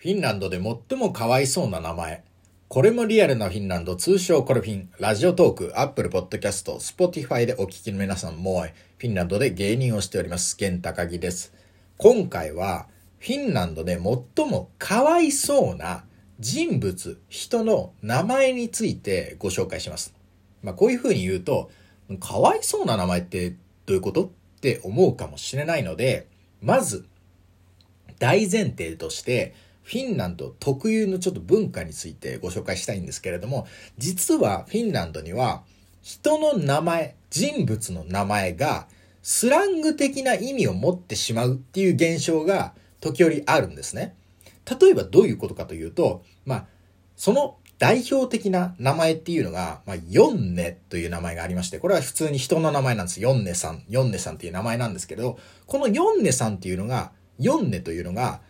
フィンランドで最もかわいそうな名前。これもリアルなフィンランド、通称コルフィン、 Radiotalk、Apple Podcast、Spotify でお聞きの皆さんも、フィンランドで芸人をしております、玄高木です。今回は、フィンランドで最もかわいそうな人物、人の名前についてご紹介します。まあ、こういう風に言うと、かわいそうな名前ってどういうことって思うかもしれないので、まず、大前提として、フィンランド特有のちょっと文化についてご紹介したいんですけれども、実はフィンランドには人の名前、人物の名前がスラング的な意味を持ってしまうっていう現象が時折あるんですね。例えばどういうことかというと、まあ、その代表的な名前っていうのが、まあ、ヨンネという名前がありまして、これは普通に人の名前なんです。ヨンネさん、ヨンネさんっていう名前なんですけど、このヨンネさんっていうのが、ヨンネというのが、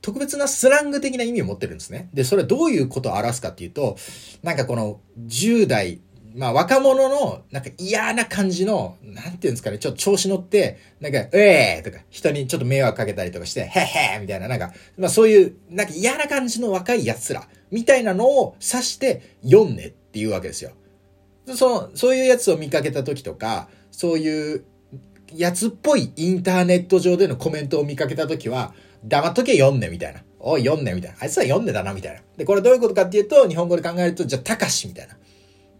特別なスラング的な意味を持ってるんですね。で、それはどういうことを表すかっていうと、なんかこの10代、まあ若者のなんか嫌な感じの、なんていうんですかね、ちょっと調子乗って、なんか、ええーとか、人にちょっと迷惑かけたりとかして、へへーみたいな、なんか、まあそういう、なんか嫌な感じの若い奴ら、みたいなのを指して読んねっていうわけですよ。その、そういうやつを見かけた時とか、そういうやつっぽいインターネット上でのコメントを見かけた時は、黙っとけ読んねみたいな。おい読んねみたいな。あいつは読んでだなみたいな。で、これどういうことかっていうと、日本語で考えると、じゃあ、たかしみたいな。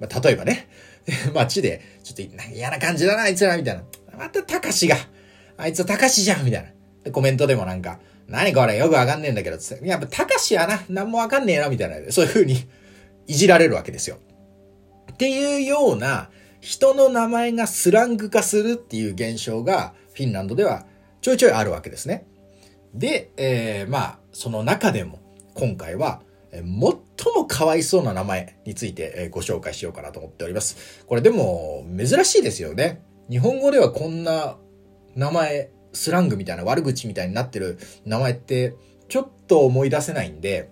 まあ、例えばね、街で、ちょっと嫌な感じだな、あいつら、みたいな。またたかしが、あいつはたかしじゃん、みたいな。で、コメントでもなんか、何これよくわかんねえんだけど、つって。やっぱたかしやな、なんもわかんねえな、みたいな。そういう風にいじられるわけですよ。っていうような、人の名前がスラング化するっていう現象が、フィンランドではちょいちょいあるわけですね。で、えー、まあ、その中でも、今回は、最もかわいそうな名前についてご紹介しようかなと思っております。これでも、珍しいですよね。日本語ではこんな名前、スラングみたいな悪口みたいになってる名前って、ちょっと思い出せないんで、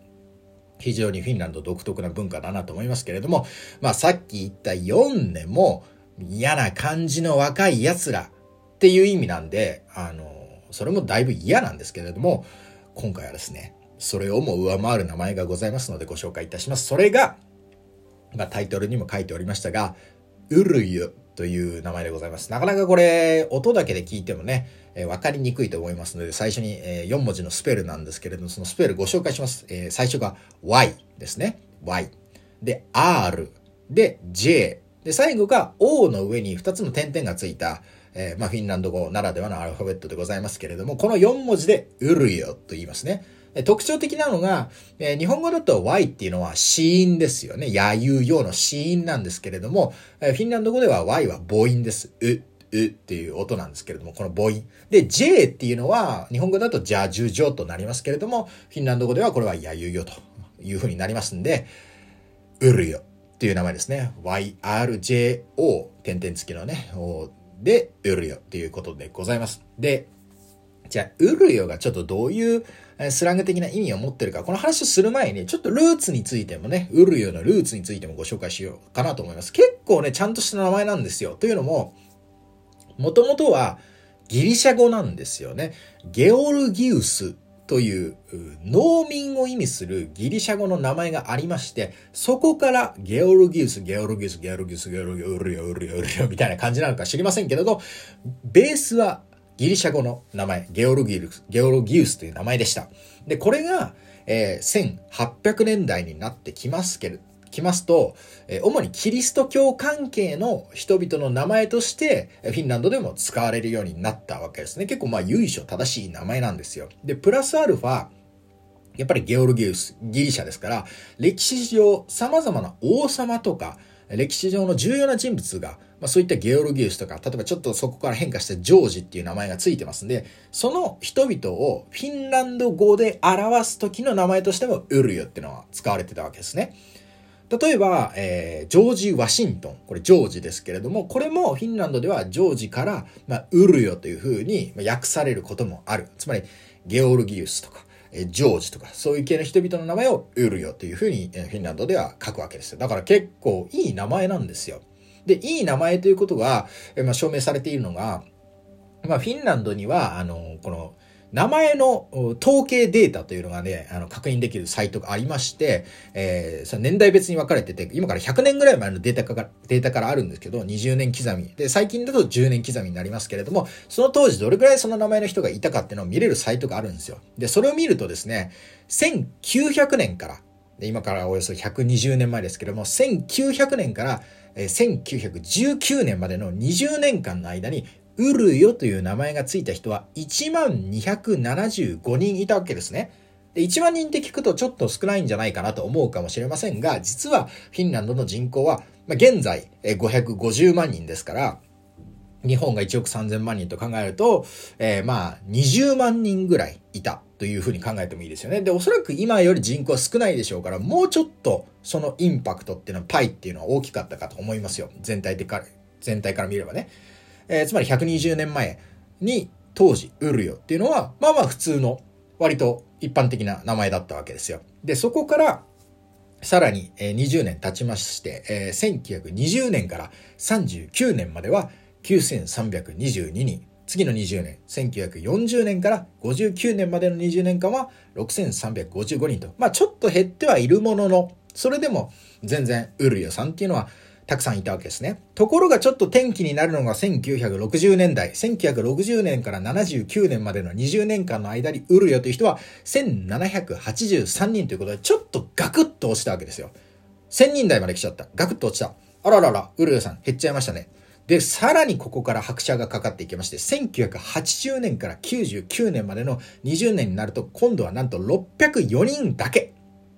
非常にフィンランド独特な文化だなと思いますけれども、まあさっき言った4年も嫌な感じの若い奴らっていう意味なんで、あの、それもだいぶ嫌なんですけれども、今回はですね、それをも上回る名前がございますのでご紹介いたします。それが、まあ、タイトルにも書いておりましたが、ウルユという名前でございます。なかなかこれ、音だけで聞いてもね、えー、わかりにくいと思いますので、最初に、えー、4文字のスペルなんですけれども、そのスペルご紹介します。えー、最初が Y ですね。Y。で、R。で、J。で、最後が O の上に2つの点々がついた、えー、まあ、フィンランド語ならではのアルファベットでございますけれども、この4文字でウルヨと言いますね。特徴的なのが、えー、日本語だと Y っていうのは死因ですよね。やゆうようの死因なんですけれども、えー、フィンランド語では Y は母音です。う、うっていう音なんですけれども、この母音。で、J っていうのは、日本語だとジャジュジョとなりますけれども、フィンランド語ではこれはやゆうよという風になりますんで、うるよっていう名前ですね。YRJO、点々付きのね、で、ウルヨっていうことでございます。で、じゃあ、ウルヨがちょっとどういうスラング的な意味を持ってるか、この話をする前に、ちょっとルーツについてもね、ウルヨのルーツについてもご紹介しようかなと思います。結構ね、ちゃんとした名前なんですよ。というのも、もともとはギリシャ語なんですよね。ゲオルギウスという農民を意味するギリシャ語の名前がありまして、そこからゲオルギウス、ゲオルギウス、ゲオルギウス、ゲオルギウス、ウルヨ、ウルギ、ウルヨみたいな感じなのか知りませんけれど、ベースはギリシャ語の名前、ゲオルギウス、ゲオルギウスという名前でした。で、これが、えー、1800年代になってきますけれど、きますと、え主にキリスト教関係の人々の名前として、フィンランドでも使われるようになったわけですね。結構まあ由緒正しい名前なんですよ。で、プラスアルファ、やっぱりゲオルギウス、ギリシャですから、歴史上様々な王様とか、歴史上の重要な人物が、まあ、そういったゲオルギウスとか、例えばちょっとそこから変化してジョージっていう名前がついてますんで、その人々をフィンランド語で表す時の名前としてもウルユっていうのは使われてたわけですね。例えば、えー、ジョージ・ワシントン。これジョージですけれども、これもフィンランドではジョージから、まあ、ウルヨというふうに訳されることもある。つまり、ゲオルギウスとか、ジョージとか、そういう系の人々の名前をウルヨというふうにフィンランドでは書くわけですよ。だから結構いい名前なんですよ。で、いい名前ということが、まあ、証明されているのが、まあ、フィンランドには、あの、この、名前の統計データというのがね、あの、確認できるサイトがありまして、えー、その年代別に分かれてて、今から100年ぐらい前のデータから、データからあるんですけど、20年刻み。で、最近だと10年刻みになりますけれども、その当時どれくらいその名前の人がいたかっていうのを見れるサイトがあるんですよ。で、それを見るとですね、1900年から、で今からおよそ120年前ですけども、1900年から、1919年までの20年間の間にウルヨという名前がついた人は1万275人いたわけですね。で1万人って聞くとちょっと少ないんじゃないかなと思うかもしれませんが、実はフィンランドの人口は、まあ、現在550万人ですから、日本が1億3000万人と考えると、えー、まあ20万人ぐらいいたというふうに考えてもいいですよね。で、おそらく今より人口は少ないでしょうから、もうちょっとそのインパクトっていうのはパイっていうのは大きかったかと思いますよ。全体的か、全体から見ればね。えー、つまり120年前に当時、ウルヨっていうのは、まあまあ普通の、割と一般的な名前だったわけですよ。で、そこから、さらに20年経ちまして、えー、1920年から39年までは9322人。次の20年、1940年から59年までの20年間は6355人と。まあちょっと減ってはいるものの、それでも全然ウルヨさんっていうのはたくさんいたわけですね。ところがちょっと転機になるのが1960年代。1960年から79年までの20年間の間に売るよという人は1783人ということで、ちょっとガクッと落ちたわけですよ。1000人台まで来ちゃった。ガクッと落ちた。あららら、売るよさん減っちゃいましたね。で、さらにここから拍車がかかっていきまして、1980年から99年までの20年になると、今度はなんと604人だけ。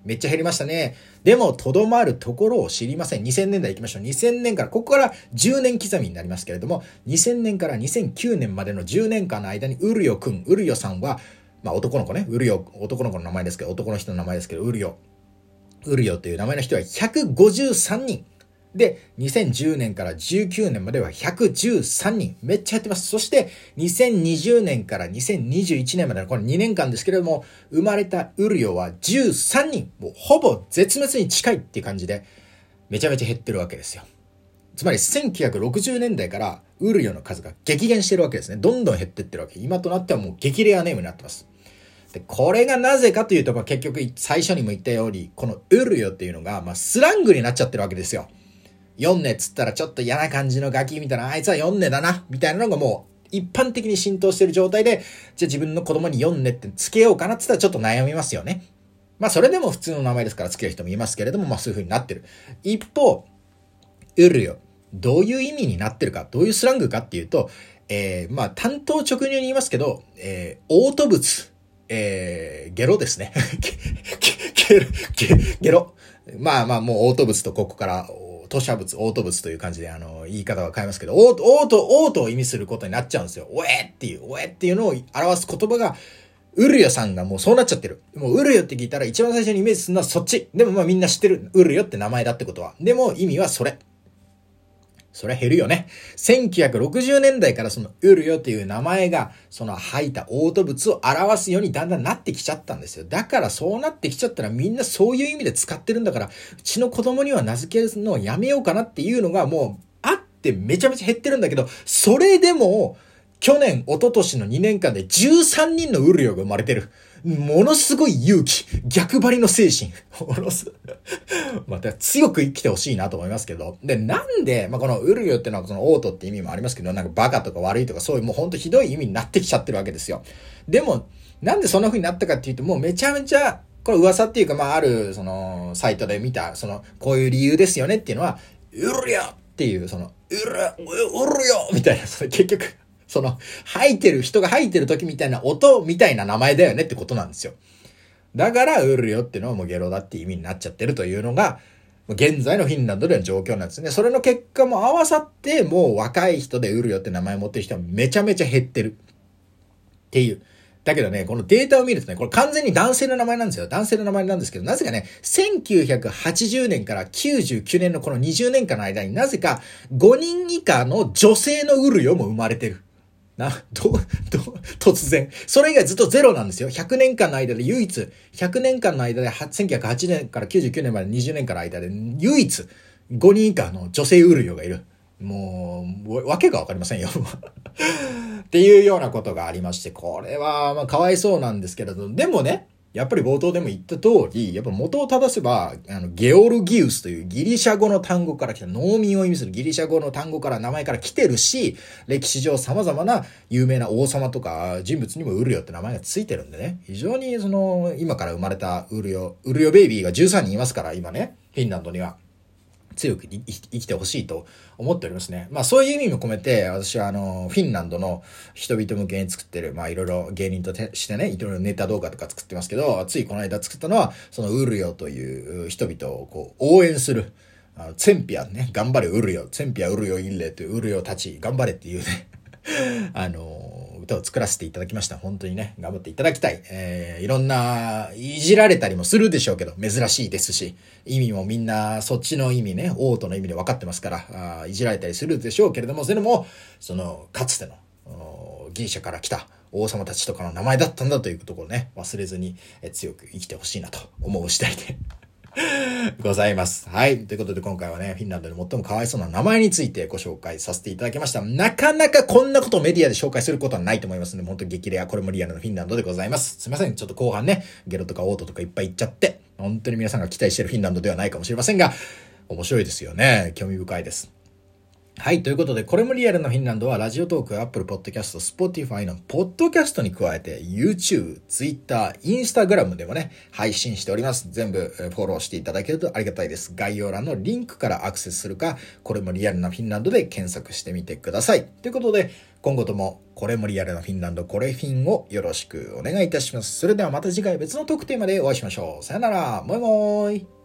めっちゃ減りましたね。でも、とどまるところを知りません。2000年代行きましょう。2000年から、ここから10年刻みになりますけれども、2000年から2009年までの10年間の間に、ウルヨくん、ウルヨさんは、まあ男の子ね、ウルヨ、男の子の名前ですけど、男の人の名前ですけど、ウルヨ。ウルヨという名前の人は153人。で、2010年から19年までは113人。めっちゃやってます。そして、2020年から2021年までのこの2年間ですけれども、生まれたウルヨは13人。もうほぼ絶滅に近いっていう感じで、めちゃめちゃ減ってるわけですよ。つまり1960年代からウルヨの数が激減してるわけですね。どんどん減ってってるわけ。今となってはもう激レアネームになってます。で、これがなぜかというと、まあ、結局最初にも言ったように、このウルヨっていうのが、まあ、スラングになっちゃってるわけですよ。4ねっつったらちょっと嫌な感じのガキみたいな、あいつは4ねだな、みたいなのがもう一般的に浸透してる状態で、じゃあ自分の子供に4ねってつけようかなって言ったらちょっと悩みますよね。まあそれでも普通の名前ですからつける人もいますけれども、まあそういう風になってる。一方、ウルよ。どういう意味になってるか、どういうスラングかっていうと、えー、まあ担当直入に言いますけど、えー、オート物、えー、ゲロですね。ゲロ、ゲロ。まあまあもうオート物とここから吐砂物、嘔吐物という感じで、あの、言い方は変えますけど、嘔吐、嘔吐を意味することになっちゃうんですよ。おえっていう、おえっていうのを表す言葉が、ウルヨさんがもうそうなっちゃってる。もうウルヨって聞いたら一番最初にイメージするのはそっち。でもまあみんな知ってる。ウルヨって名前だってことは。でも意味はそれ。それは減るよね。1960年代からそのウルヨっていう名前が、その吐いた嘔吐物を表すようにだんだんなってきちゃったんですよ。だからそうなってきちゃったらみんなそういう意味で使ってるんだから、うちの子供には名付けるのをやめようかなっていうのがもうあってめちゃめちゃ減ってるんだけど、それでも、去年、一昨年の2年間で13人のウルヨが生まれてる。ものすごい勇気、逆張りの精神。ものすまた強く生きてほしいなと思いますけど。で、なんで、まあ、このウルヨってのはそのオートって意味もありますけど、なんかバカとか悪いとかそういうもうほんとひどい意味になってきちゃってるわけですよ。でも、なんでそんな風になったかっていうと、もうめちゃめちゃ、これ噂っていうか、まあ、ある、その、サイトで見た、その、こういう理由ですよねっていうのは、ウルヨっていう、その、ウル、ウルヨみたいな、それ結局、その、吐いてる、人が吐いてる時みたいな音みたいな名前だよねってことなんですよ。だから、ウルヨっていうのはもうゲロだって意味になっちゃってるというのが、現在のフィンランドでの状況なんですね。それの結果も合わさって、もう若い人でウルヨって名前持ってる人はめちゃめちゃ減ってる。っていう。だけどね、このデータを見るとね、これ完全に男性の名前なんですよ。男性の名前なんですけど、なぜかね、1980年から99年のこの20年間の間になぜか5人以下の女性のウルヨも生まれてる。な、ど、ど、突然。それ以外ずっとゼロなんですよ。100年間の間で唯一、100年間の間で、1908年から99年まで20年間の間で唯一、5人以下の女性ウルヨがいる。もう、わけがわかりませんよ。っていうようなことがありまして、これは、まあ、かわいそうなんですけれど、でもね、やっぱり冒頭でも言った通り、やっぱ元を正せば、あの、ゲオルギウスというギリシャ語の単語から来た、農民を意味するギリシャ語の単語から名前から来てるし、歴史上様々な有名な王様とか人物にもウルヨって名前がついてるんでね、非常にその、今から生まれたウルヨ、ウルヨベイビーが13人いますから、今ね、フィンランドには。強く生きてほしいと思っておりますね。まあそういう意味も込めて、私はあの、フィンランドの人々向けに作ってる、まあいろいろ芸人としてね、いろいろネタ動画とか作ってますけど、ついこの間作ったのは、そのウルヨという人々をこう応援する、あのツェンピアね、頑張れウルヨ、ツェンピアウルヨインレというウルヨたち、頑張れっていうね、あの歌を作らせていただきました。本当にね、頑張っていただきたい。えー、いろんな、いじられたりもするでしょうけど、珍しいですし、意味もみんな、そっちの意味ね、オートの意味で分かってますから、あいじられたりするでしょうけれども、それも、その、かつての、ギリシャから来た王様たちとかの名前だったんだというところね、忘れずに、え強く生きてほしいなと思う次第で ございます。はい。ということで今回はね、フィンランドで最もかわいそうな名前についてご紹介させていただきました。なかなかこんなことをメディアで紹介することはないと思いますので、本当に激レア、これもリアルなフィンランドでございます。すいません。ちょっと後半ね、ゲロとか嘔吐とかいっぱい言っちゃって、本当に皆さんが期待してるフィンランドではないかもしれませんが、面白いですよね。興味深いです。はい。ということで、これもリアルなフィンランドは、 Radiotalk、Apple Podcast、Spotify のポッドキャストに加えて、YouTube、Twitter、Instagram でもね、配信しております。全部フォローしていただけるとありがたいです。概要欄のリンクからアクセスするか、これもリアルなフィンランドで検索してみてください。ということで、今後とも、これもリアルなフィンランド、これフィンをよろしくお願いいたします。それではまた次回別のトークテーマでお会いしましょう。さよなら、もいもーい。